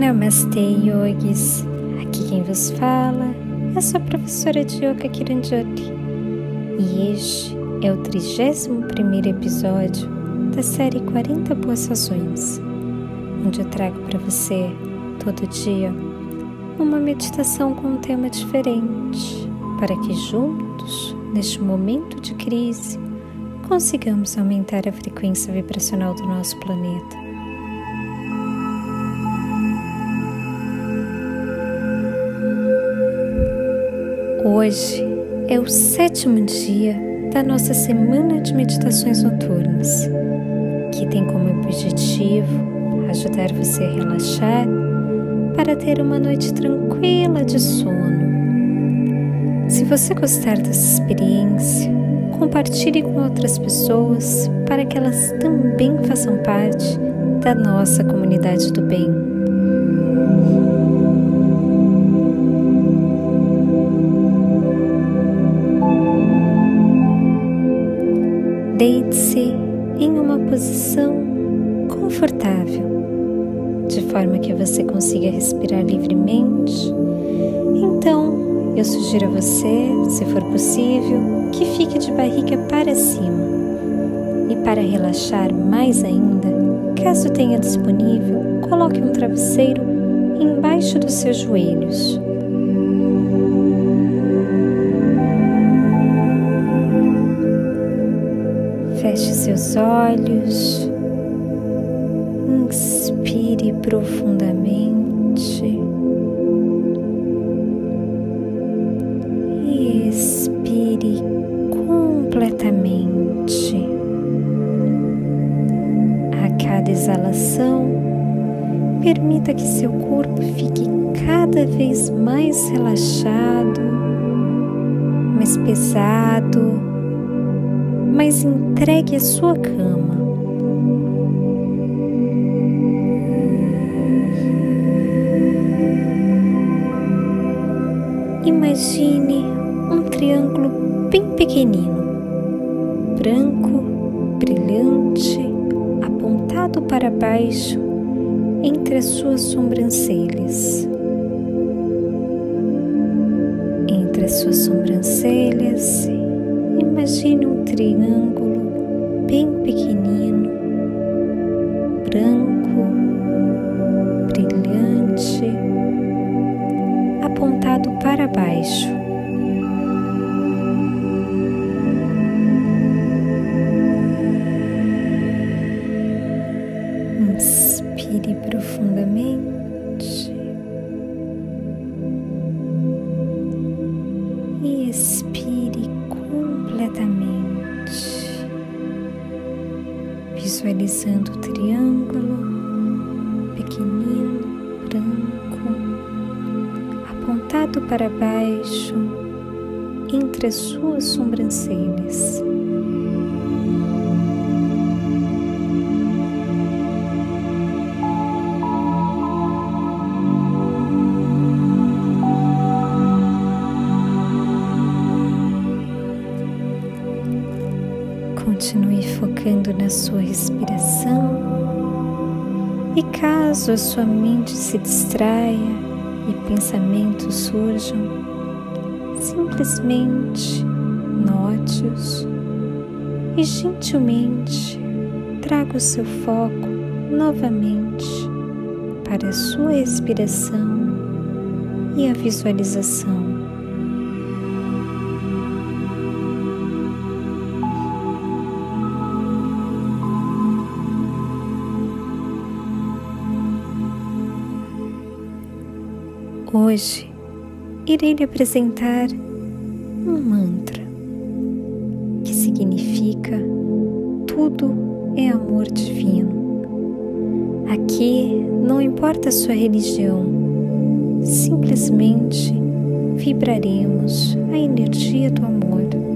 Namastê, yogis. Aqui quem vos fala é a sua professora de Yoga. E este é o 31 episódio da série 40 Boas Razões, onde eu trago para você, todo dia, uma meditação com um tema diferente, para que juntos, neste momento de crise, consigamos aumentar a frequência vibracional do nosso planeta. Hoje é o sétimo dia da nossa semana de meditações noturnas, que tem como objetivo ajudar você a relaxar para ter uma noite tranquila de sono. Se você gostar dessa experiência, compartilhe com outras pessoas para que elas também façam parte da nossa comunidade do bem. Deite-se em uma posição confortável, de forma que você consiga respirar livremente. Então, eu sugiro a você, se for possível, que fique de barriga para cima. E para relaxar mais ainda, caso tenha disponível, coloque um travesseiro embaixo dos seus joelhos Feche seus olhos, inspire profundamente e expire completamente. A cada exalação, permita que seu corpo fique cada vez mais relaxado, mais pesado mas entregue a sua cama. Imagine um triângulo bem pequenino, branco, brilhante, apontado para baixo entre as suas sobrancelhas. Entre as suas sobrancelhas, Imagine um triângulo bem pequenino, branco, brilhante, apontado para baixo. Para baixo entre as suas sobrancelhas. Continue focando na sua respiração. E caso a sua mente se distraia e pensamentos surjam, simplesmente note-os e gentilmente traga o seu foco novamente para a sua respiração e a visualização. Hoje irei lhe apresentar um mantra que significa tudo é amor divino. Aqui não importa a sua religião, simplesmente vibraremos a energia do amor.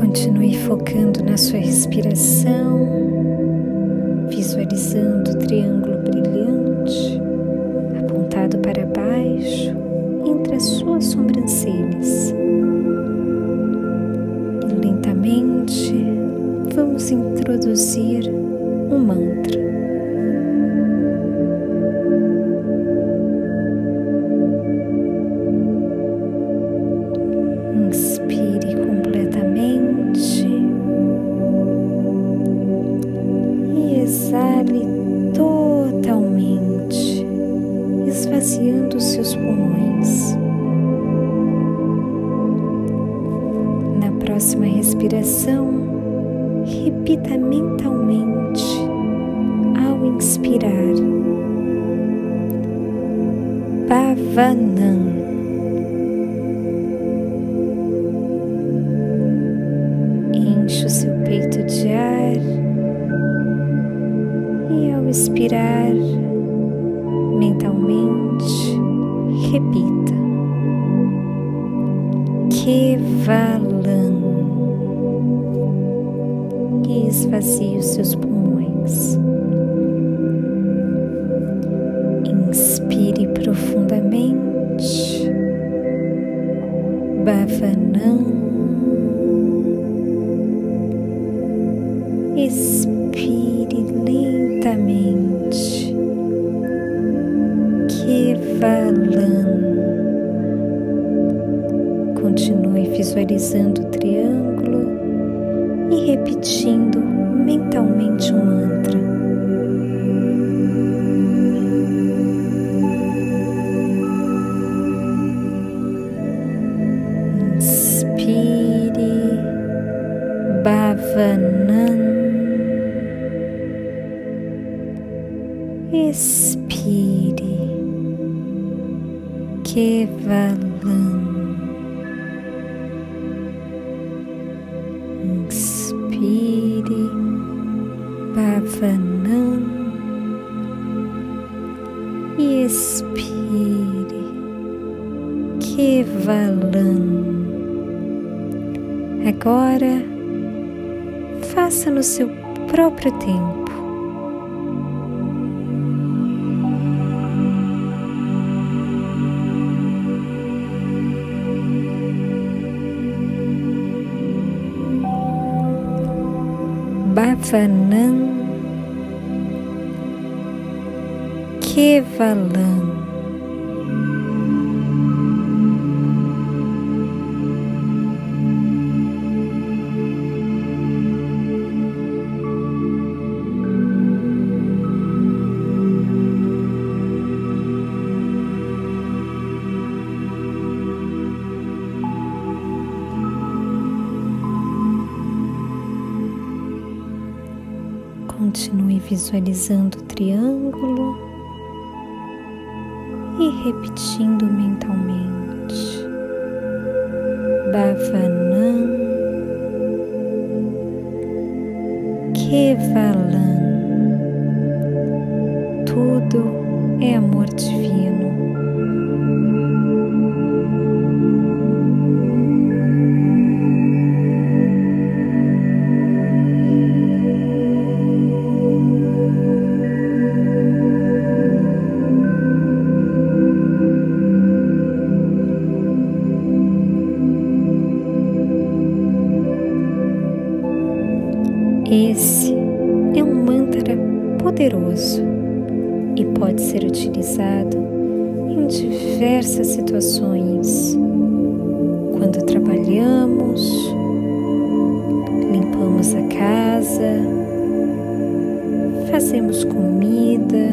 Continue focando na sua respiração, visualizando o triângulo brilhante apontado para baixo entre as suas sobrancelhas. E lentamente vamos introduzir um mantra. Próxima respiração, repita mentalmente ao inspirar. Pavanam. Enche o seu peito de ar e ao expirar repita. Kevalam e esvazie os seus pulmões. Inspire profundamente. Bhavanam. Continue visualizando o triângulo e repetindo mentalmente um mantra. Inspire, Bhavanam. Expire, Kevalam. Kevalam. Agora faça no seu próprio tempo. Bhavanam Kevalam visualizando o triângulo e repetindo mentalmente. Bhavanam diversas situações. Quando trabalhamos, limpamos a casa, fazemos comida,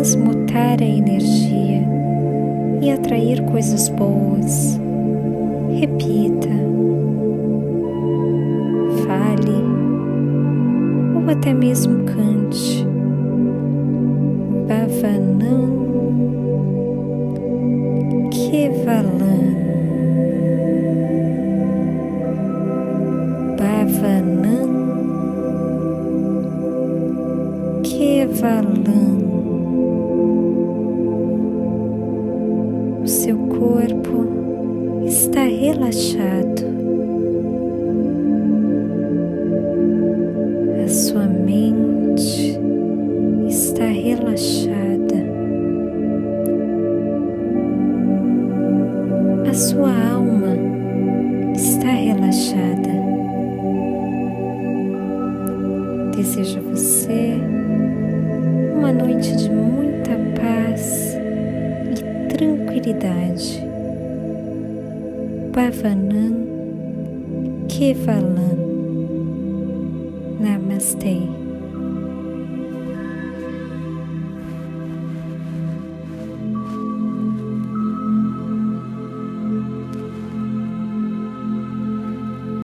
transmutar a energia e atrair coisas boas. Repita, fale ou até mesmo cante. Bhavanam kevalan. Bhavanam kevalan. Tranquilidade. Bhavanam Kevalam Namastê.